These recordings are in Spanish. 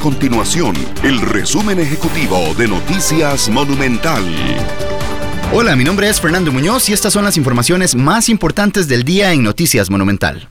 continuación el resumen ejecutivo de Noticias Monumental. Hola, mi nombre es Fernando Muñoz y estas son las informaciones más importantes del día en Noticias Monumental.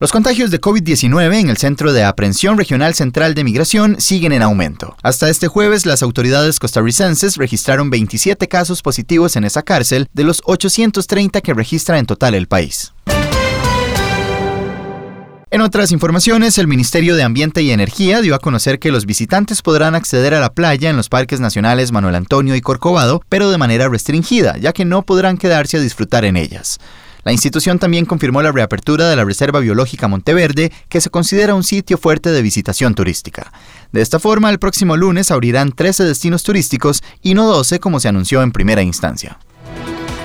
Los contagios de COVID-19 en el Centro de Aprehensión Regional Central de Migración siguen en aumento. Hasta este jueves, las autoridades costarricenses registraron 27 casos positivos en esa cárcel de los 830 que registra en total el país. En otras informaciones, el Ministerio de Ambiente y Energía dio a conocer que los visitantes podrán acceder a la playa en los parques nacionales Manuel Antonio y Corcovado, pero de manera restringida, ya que no podrán quedarse a disfrutar en ellas. La institución también confirmó la reapertura de la Reserva Biológica Monteverde, que se considera un sitio fuerte de visitación turística. De esta forma, el próximo lunes abrirán 13 destinos turísticos y no 12 como se anunció en primera instancia.